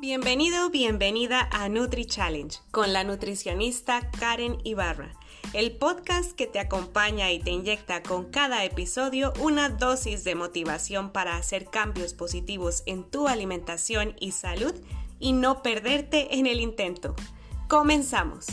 Bienvenido, bienvenida a Nutri Challenge con la nutricionista Karen Ibarra, el podcast que te acompaña y te inyecta con cada episodio una dosis de motivación para hacer cambios positivos en tu alimentación y salud y no perderte en el intento. Comenzamos.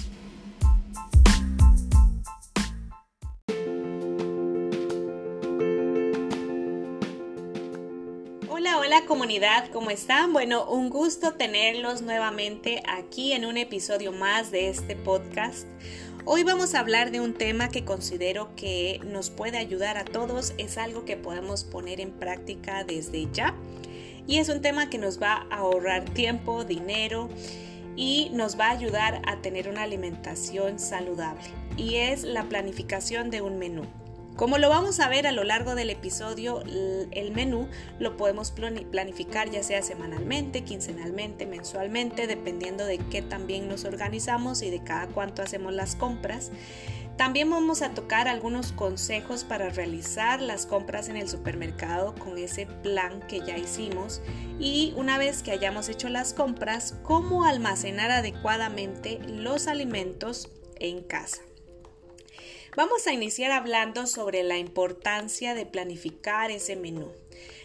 Comunidad, ¿cómo están? Bueno, un gusto tenerlos nuevamente aquí en un episodio más de este podcast. Hoy vamos a hablar de un tema que considero que nos puede ayudar a todos, es algo que podemos poner en práctica desde ya y es un tema que nos va a ahorrar tiempo, dinero y nos va a ayudar a tener una alimentación saludable y es la planificación de un menú. Como lo vamos a ver a lo largo del episodio, el menú lo podemos planificar ya sea semanalmente, quincenalmente, mensualmente, dependiendo de qué también nos organizamos y de cada cuánto hacemos las compras. También vamos a tocar algunos consejos para realizar las compras en el supermercado con ese plan que ya hicimos y una vez que hayamos hecho las compras, cómo almacenar adecuadamente los alimentos en casa. Vamos a iniciar hablando sobre la importancia de planificar ese menú.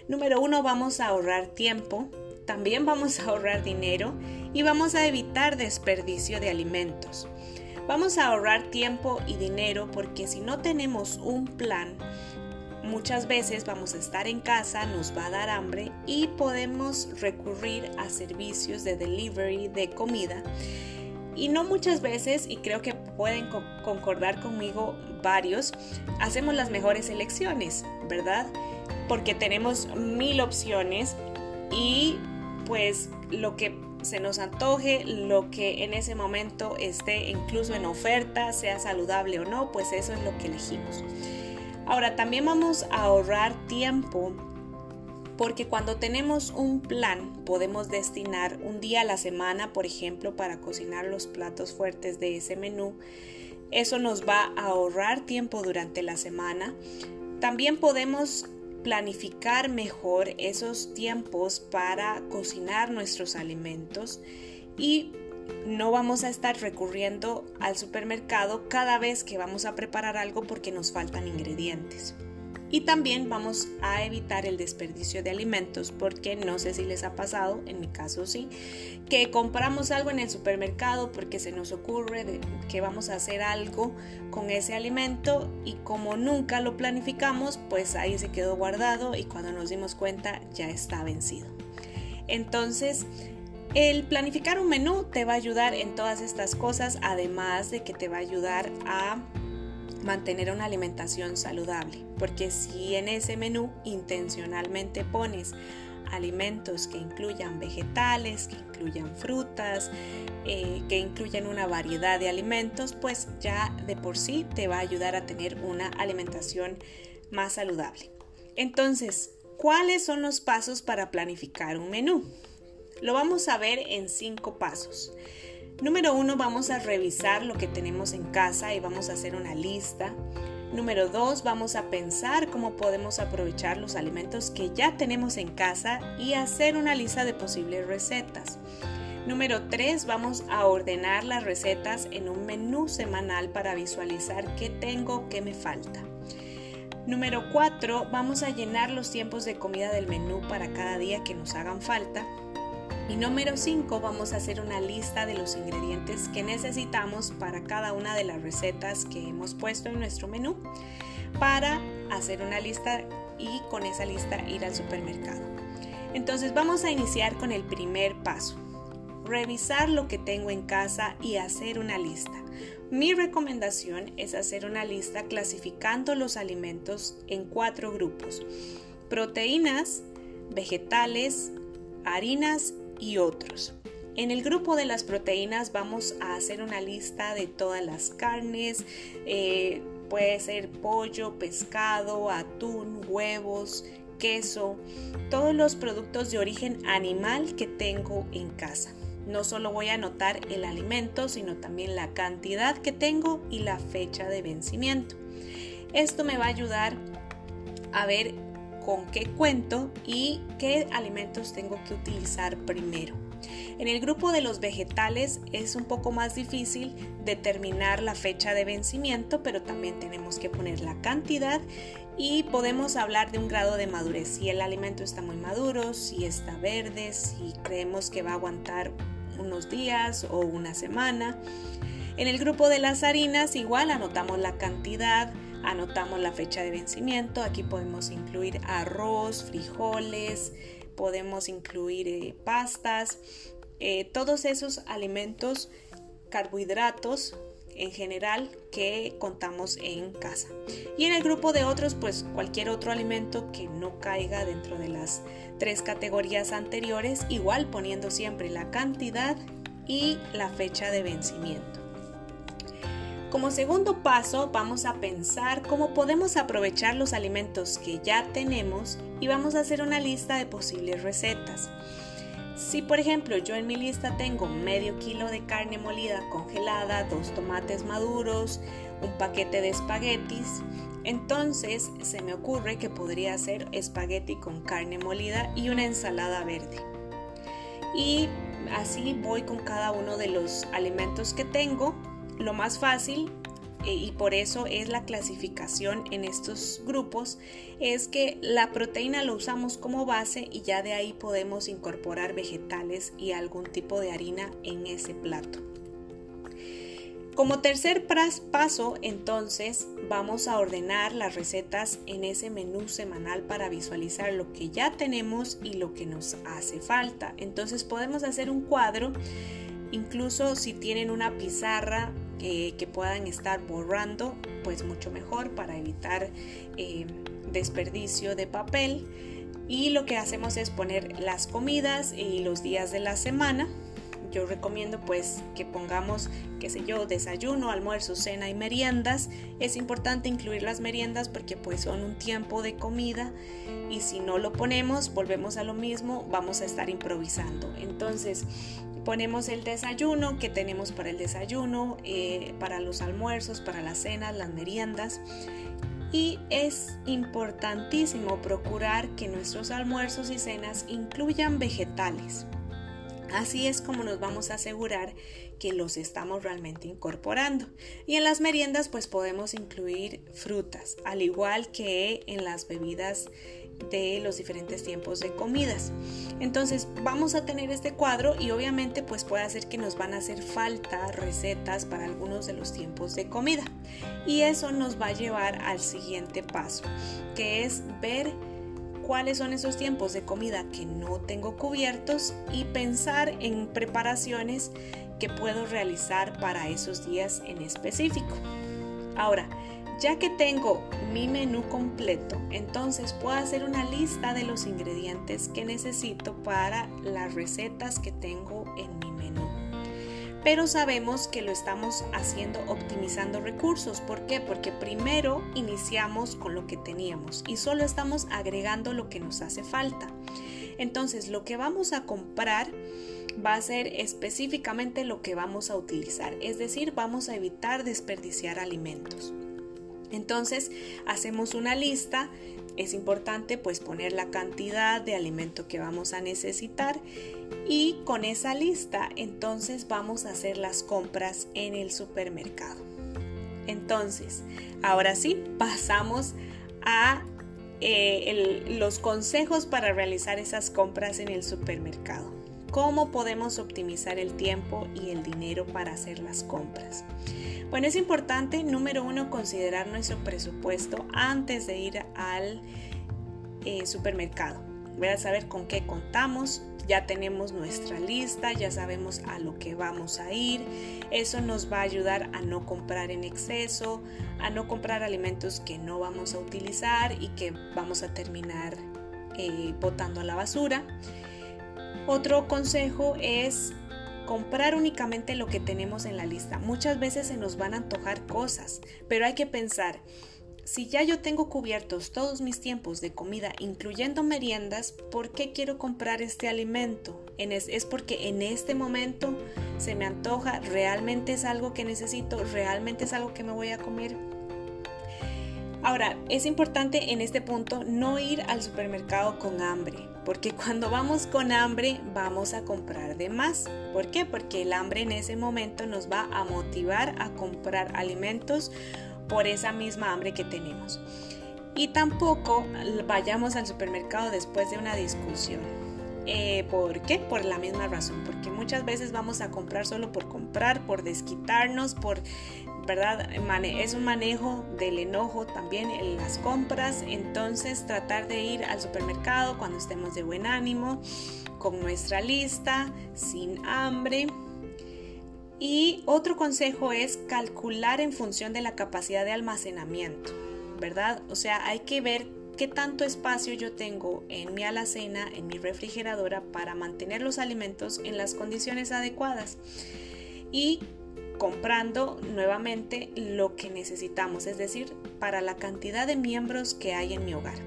Número uno, vamos a ahorrar tiempo, también vamos a ahorrar dinero y vamos a evitar desperdicio de alimentos. Vamos a ahorrar tiempo y dinero porque si no tenemos un plan, muchas veces vamos a estar en casa, nos va a dar hambre y podemos recurrir a servicios de delivery de comida y no muchas veces, y creo que pueden concordar conmigo varios, hacemos las mejores elecciones, ¿verdad? Porque tenemos mil opciones y pues lo que se nos antoje, lo que en ese momento esté incluso en oferta, sea saludable o no, pues eso es lo que elegimos. Ahora, también vamos a ahorrar tiempo porque cuando tenemos un plan podemos destinar un día a la semana, por ejemplo, para cocinar los platos fuertes de ese menú. Eso nos va a ahorrar tiempo durante la semana. También podemos planificar mejor esos tiempos para cocinar nuestros alimentos y no vamos a estar recurriendo al supermercado cada vez que vamos a preparar algo porque nos faltan ingredientes. Y también vamos a evitar el desperdicio de alimentos porque no sé si les ha pasado, en mi caso sí, que compramos algo en el supermercado porque se nos ocurre que vamos a hacer algo con ese alimento y como nunca lo planificamos, pues ahí se quedó guardado y cuando nos dimos cuenta ya está vencido. Entonces, el planificar un menú te va a ayudar en todas estas cosas, además de que te va a ayudar a mantener una alimentación saludable, porque si en ese menú intencionalmente pones alimentos que incluyan vegetales, que incluyan frutas, eh, que incluyan una variedad de alimentos, pues ya de por sí te va a ayudar a tener una alimentación más saludable. Entonces, ¿cuáles son los pasos para planificar un menú? Lo vamos a ver en cinco pasos. Número uno, vamos a revisar lo que tenemos en casa y vamos a hacer una lista. Número dos, vamos a pensar cómo podemos aprovechar los alimentos que ya tenemos en casa y hacer una lista de posibles recetas. Número tres, vamos a ordenar las recetas en un menú semanal para visualizar qué tengo, qué me falta. Número cuatro, vamos a llenar los tiempos de comida del menú para cada día que nos hagan falta. Y número 5 vamos a hacer una lista de los ingredientes que necesitamos para cada una de las recetas que hemos puesto en nuestro menú para hacer una lista y con esa lista ir al supermercado. Entonces vamos a iniciar con el primer paso. Revisar lo que tengo en casa y hacer una lista. Mi recomendación es hacer una lista clasificando los alimentos en cuatro grupos. Proteínas, vegetales, harinas y otros. En el grupo de las proteínas vamos a hacer una lista de todas las carnes, eh, puede ser pollo, pescado, atún, huevos, queso, todos los productos de origen animal que tengo en casa. No solo voy a anotar el alimento, sino también la cantidad que tengo y la fecha de vencimiento. Esto me va a ayudar a ver con qué cuento y qué alimentos tengo que utilizar primero. En el grupo de los vegetales es un poco más difícil determinar la fecha de vencimiento, pero también tenemos que poner la cantidad y podemos hablar de un grado de madurez, si el alimento está muy maduro, si está verde, si creemos que va a aguantar unos días o una semana. En el grupo de las harinas igual anotamos la cantidad, anotamos la fecha de vencimiento, aquí podemos incluir arroz, frijoles, podemos incluir eh, pastas, eh, todos esos alimentos, carbohidratos en general que contamos en casa. Y en el grupo de otros, pues cualquier otro alimento que no caiga dentro de las tres categorías anteriores, igual poniendo siempre la cantidad y la fecha de vencimiento. Como segundo paso vamos a pensar cómo podemos aprovechar los alimentos que ya tenemos y vamos a hacer una lista de posibles recetas. Si por ejemplo yo en mi lista tengo medio kilo de carne molida congelada, dos tomates maduros, un paquete de espaguetis, entonces se me ocurre que podría hacer espagueti con carne molida y una ensalada verde. Y así voy con cada uno de los alimentos que tengo lo más fácil eh, y por eso es la clasificación en estos grupos, es que la proteína lo usamos como base y ya de ahí podemos incorporar vegetales y algún tipo de harina en ese plato. Como tercer paso, entonces, vamos a ordenar las recetas en ese menú semanal para visualizar lo que ya tenemos y lo que nos hace falta. Entonces podemos hacer un cuadro, incluso si tienen una pizarra que puedan estar borrando, pues mucho mejor para evitar eh, desperdicio de papel. Y lo que hacemos es poner las comidas y los días de la semana. Yo recomiendo pues que pongamos, qué sé yo, desayuno, almuerzo, cena y meriendas. Es importante incluir las meriendas porque pues son un tiempo de comida y si no lo ponemos, volvemos a lo mismo, vamos a estar improvisando. Entonces, Ponemos el desayuno que tenemos para el desayuno, eh, para los almuerzos, para las cenas, las meriendas. Y es importantísimo procurar que nuestros almuerzos y cenas incluyan vegetales. Así es como nos vamos a asegurar que los estamos realmente incorporando. Y en las meriendas pues podemos incluir frutas, al igual que en las bebidas de los diferentes tiempos de comidas. Entonces vamos a tener este cuadro y obviamente pues puede hacer que nos van a hacer falta recetas para algunos de los tiempos de comida. Y eso nos va a llevar al siguiente paso, que es ver cuáles son esos tiempos de comida que no tengo cubiertos y pensar en preparaciones que puedo realizar para esos días en específico. Ahora, ya que tengo mi menú completo, entonces puedo hacer una lista de los ingredientes que necesito para las recetas que tengo en mi menú. Pero sabemos que lo estamos haciendo optimizando recursos. ¿Por qué? Porque primero iniciamos con lo que teníamos y solo estamos agregando lo que nos hace falta. Entonces lo que vamos a comprar va a ser específicamente lo que vamos a utilizar. Es decir, vamos a evitar desperdiciar alimentos. Entonces hacemos una lista, es importante pues poner la cantidad de alimento que vamos a necesitar y con esa lista entonces vamos a hacer las compras en el supermercado. Entonces, ahora sí, pasamos a eh, los consejos para realizar esas compras en el supermercado. ¿Cómo podemos optimizar el tiempo y el dinero para hacer las compras? Bueno, es importante, número uno, considerar nuestro presupuesto antes de ir al eh, supermercado. Voy a saber con qué contamos, ya tenemos nuestra lista, ya sabemos a lo que vamos a ir. Eso nos va a ayudar a no comprar en exceso, a no comprar alimentos que no vamos a utilizar y que vamos a terminar eh, botando a la basura. Otro consejo es comprar únicamente lo que tenemos en la lista. Muchas veces se nos van a antojar cosas, pero hay que pensar, si ya yo tengo cubiertos todos mis tiempos de comida, incluyendo meriendas, ¿por qué quiero comprar este alimento? es, porque en este momento se me antoja, realmente es algo que necesito, realmente es algo que me voy a comer. Ahora, es importante en este punto no ir al supermercado con hambre porque cuando vamos con hambre vamos a comprar de más. ¿Por qué? Porque el hambre en ese momento nos va a motivar a comprar alimentos por esa misma hambre que tenemos. Y tampoco vayamos al supermercado después de una discusión. Eh, ¿Por qué? Por la misma razón, porque muchas veces vamos a comprar solo por comprar, por desquitarnos, por, ¿verdad? Es un manejo del enojo también en las compras, entonces tratar de ir al supermercado cuando estemos de buen ánimo, con nuestra lista, sin hambre. Y otro consejo es calcular en función de la capacidad de almacenamiento. ¿verdad? O sea, hay que ver qué tanto espacio yo tengo en mi alacena, en mi refrigeradora para mantener los alimentos en las condiciones adecuadas. Y comprando nuevamente lo que necesitamos, es decir, para la cantidad de miembros que hay en mi hogar.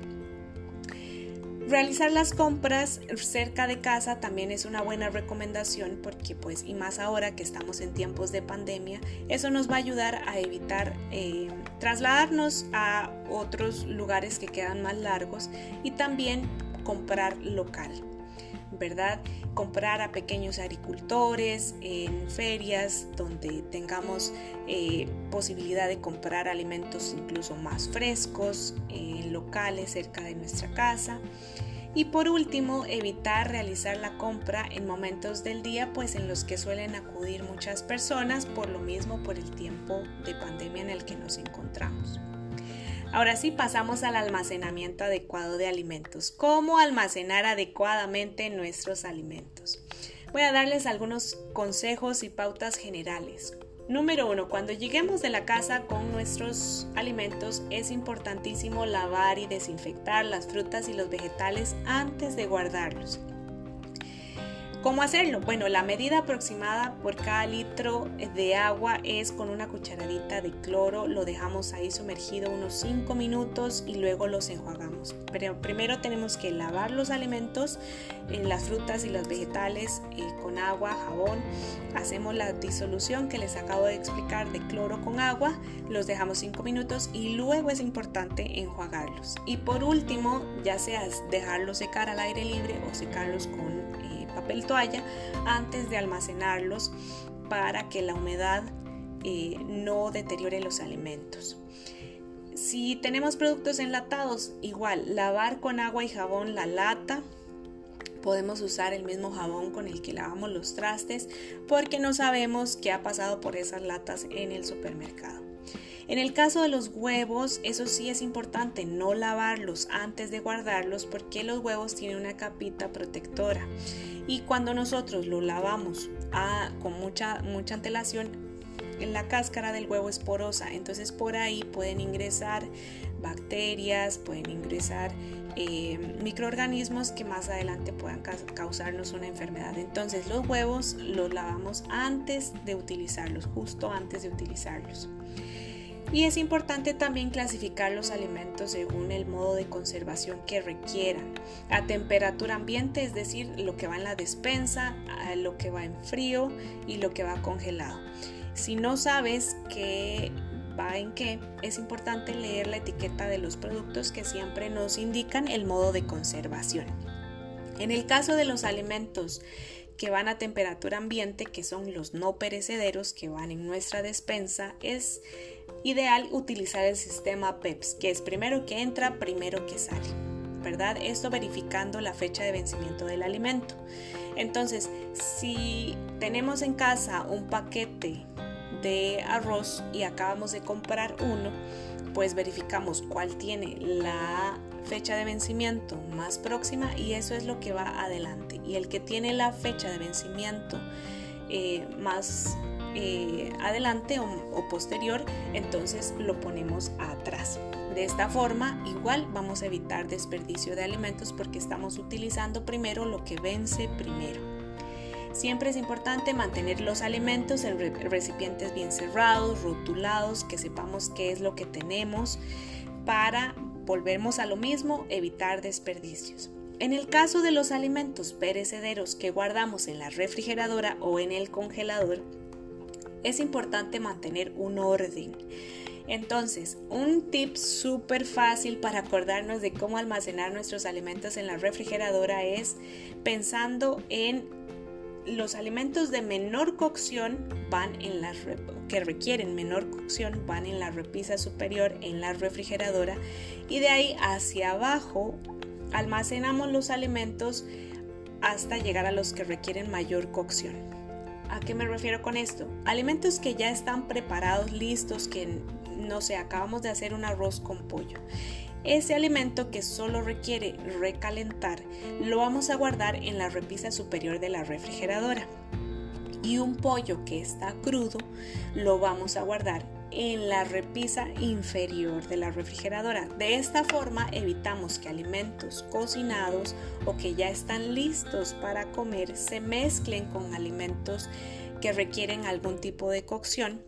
Realizar las compras cerca de casa también es una buena recomendación porque pues y más ahora que estamos en tiempos de pandemia, eso nos va a ayudar a evitar eh, trasladarnos a otros lugares que quedan más largos y también comprar local. ¿Verdad? Comprar a pequeños agricultores en ferias donde tengamos eh, posibilidad de comprar alimentos incluso más frescos, en locales cerca de nuestra casa. Y por último, evitar realizar la compra en momentos del día pues en los que suelen acudir muchas personas por lo mismo por el tiempo de pandemia en el que nos encontramos. Ahora sí pasamos al almacenamiento adecuado de alimentos. ¿Cómo almacenar adecuadamente nuestros alimentos? Voy a darles algunos consejos y pautas generales. Número uno, cuando lleguemos de la casa con nuestros alimentos es importantísimo lavar y desinfectar las frutas y los vegetales antes de guardarlos. ¿Cómo hacerlo? Bueno, la medida aproximada por cada litro de agua es con una cucharadita de cloro, lo dejamos ahí sumergido unos 5 minutos y luego los enjuagamos. Pero primero tenemos que lavar los alimentos, las frutas y los vegetales eh, con agua, jabón. Hacemos la disolución que les acabo de explicar de cloro con agua, los dejamos 5 minutos y luego es importante enjuagarlos. Y por último, ya sea dejarlos secar al aire libre o secarlos con papel toalla antes de almacenarlos para que la humedad eh, no deteriore los alimentos. Si tenemos productos enlatados, igual lavar con agua y jabón la lata. Podemos usar el mismo jabón con el que lavamos los trastes porque no sabemos qué ha pasado por esas latas en el supermercado. En el caso de los huevos, eso sí es importante no lavarlos antes de guardarlos porque los huevos tienen una capita protectora y cuando nosotros lo lavamos ah, con mucha, mucha antelación, la cáscara del huevo es porosa, entonces por ahí pueden ingresar bacterias, pueden ingresar eh, microorganismos que más adelante puedan causarnos una enfermedad. Entonces los huevos los lavamos antes de utilizarlos, justo antes de utilizarlos. Y es importante también clasificar los alimentos según el modo de conservación que requieran. A temperatura ambiente, es decir, lo que va en la despensa, lo que va en frío y lo que va congelado. Si no sabes qué va en qué, es importante leer la etiqueta de los productos que siempre nos indican el modo de conservación. En el caso de los alimentos que van a temperatura ambiente, que son los no perecederos que van en nuestra despensa, es ideal utilizar el sistema PEPS, que es primero que entra, primero que sale, ¿verdad? Esto verificando la fecha de vencimiento del alimento. Entonces, si tenemos en casa un paquete de arroz y acabamos de comprar uno, pues verificamos cuál tiene la fecha de vencimiento más próxima y eso es lo que va adelante. Y el que tiene la fecha de vencimiento eh, más eh, adelante o, posterior, entonces lo ponemos atrás. De esta forma, igual vamos a evitar desperdicio de alimentos porque estamos utilizando primero lo que vence primero. Siempre es importante mantener los alimentos en recipientes bien cerrados, rotulados, que sepamos qué es lo que tenemos para, volvernos a lo mismo, evitar desperdicios. En el caso de los alimentos perecederos que guardamos en la refrigeradora o en el congelador, es importante mantener un orden. Entonces, un tip súper fácil para acordarnos de cómo almacenar nuestros alimentos en la refrigeradora es pensando en los alimentos de menor cocción van en la que requieren menor cocción van en la repisa superior en la refrigeradora y de ahí hacia abajo almacenamos los alimentos hasta llegar a los que requieren mayor cocción. ¿A qué me refiero con esto? Alimentos que ya están preparados, listos, que no sé, acabamos de hacer un arroz con pollo. Ese alimento que solo requiere recalentar lo vamos a guardar en la repisa superior de la refrigeradora. Y un pollo que está crudo lo vamos a guardar en la repisa inferior de la refrigeradora. De esta forma evitamos que alimentos cocinados o que ya están listos para comer se mezclen con alimentos que requieren algún tipo de cocción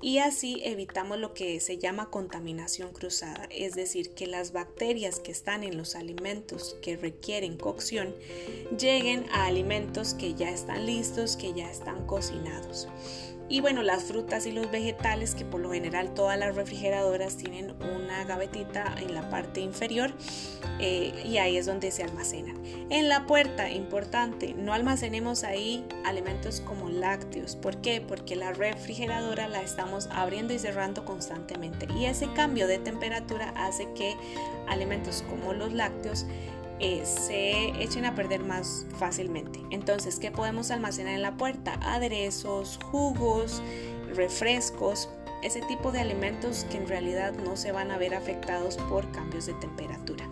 y así evitamos lo que se llama contaminación cruzada, es decir, que las bacterias que están en los alimentos que requieren cocción lleguen a alimentos que ya están listos, que ya están cocinados. Y bueno, las frutas y los vegetales, que por lo general todas las refrigeradoras tienen una gavetita en la parte inferior eh, y ahí es donde se almacenan. En la puerta, importante, no almacenemos ahí alimentos como lácteos. ¿Por qué? Porque la refrigeradora la estamos abriendo y cerrando constantemente y ese cambio de temperatura hace que alimentos como los lácteos eh, se echen a perder más fácilmente. Entonces, ¿qué podemos almacenar en la puerta? Aderezos, jugos, refrescos, ese tipo de alimentos que en realidad no se van a ver afectados por cambios de temperatura.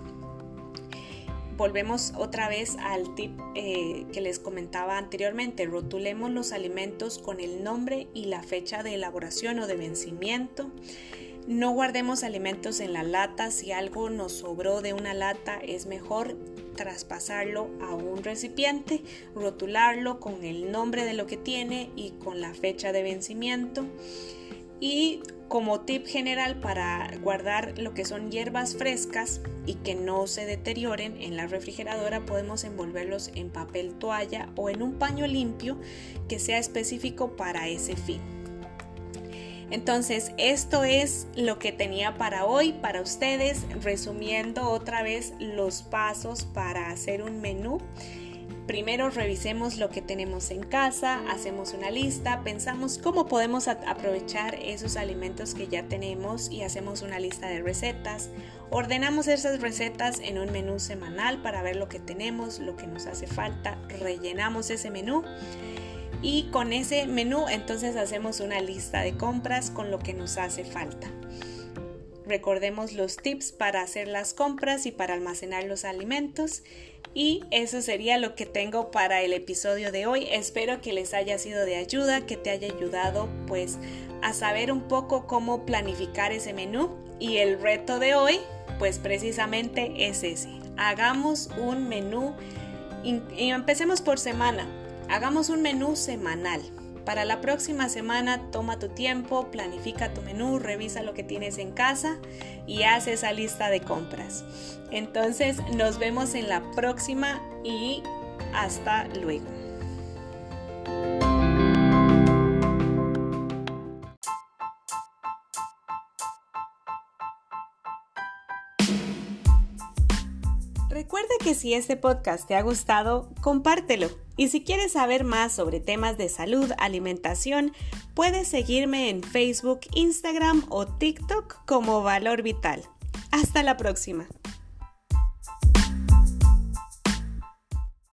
Volvemos otra vez al tip eh, que les comentaba anteriormente. Rotulemos los alimentos con el nombre y la fecha de elaboración o de vencimiento. No guardemos alimentos en la lata. Si algo nos sobró de una lata, es mejor traspasarlo a un recipiente, rotularlo con el nombre de lo que tiene y con la fecha de vencimiento. Y como tip general para guardar lo que son hierbas frescas y que no se deterioren en la refrigeradora, podemos envolverlos en papel toalla o en un paño limpio que sea específico para ese fin. Entonces, esto es lo que tenía para hoy, para ustedes, resumiendo otra vez los pasos para hacer un menú. Primero revisemos lo que tenemos en casa, hacemos una lista, pensamos cómo podemos aprovechar esos alimentos que ya tenemos y hacemos una lista de recetas. Ordenamos esas recetas en un menú semanal para ver lo que tenemos, lo que nos hace falta, rellenamos ese menú y con ese menú entonces hacemos una lista de compras con lo que nos hace falta. Recordemos los tips para hacer las compras y para almacenar los alimentos. Y eso sería lo que tengo para el episodio de hoy. Espero que les haya sido de ayuda, que te haya ayudado pues a saber un poco cómo planificar ese menú. Y el reto de hoy pues precisamente es ese. Hagamos un menú y empecemos por semana. Hagamos un menú semanal. Para la próxima semana toma tu tiempo, planifica tu menú, revisa lo que tienes en casa y haz esa lista de compras. Entonces nos vemos en la próxima y hasta luego. Si este podcast te ha gustado, compártelo. Y si quieres saber más sobre temas de salud, alimentación, puedes seguirme en Facebook, Instagram o TikTok como Valor Vital. Hasta la próxima.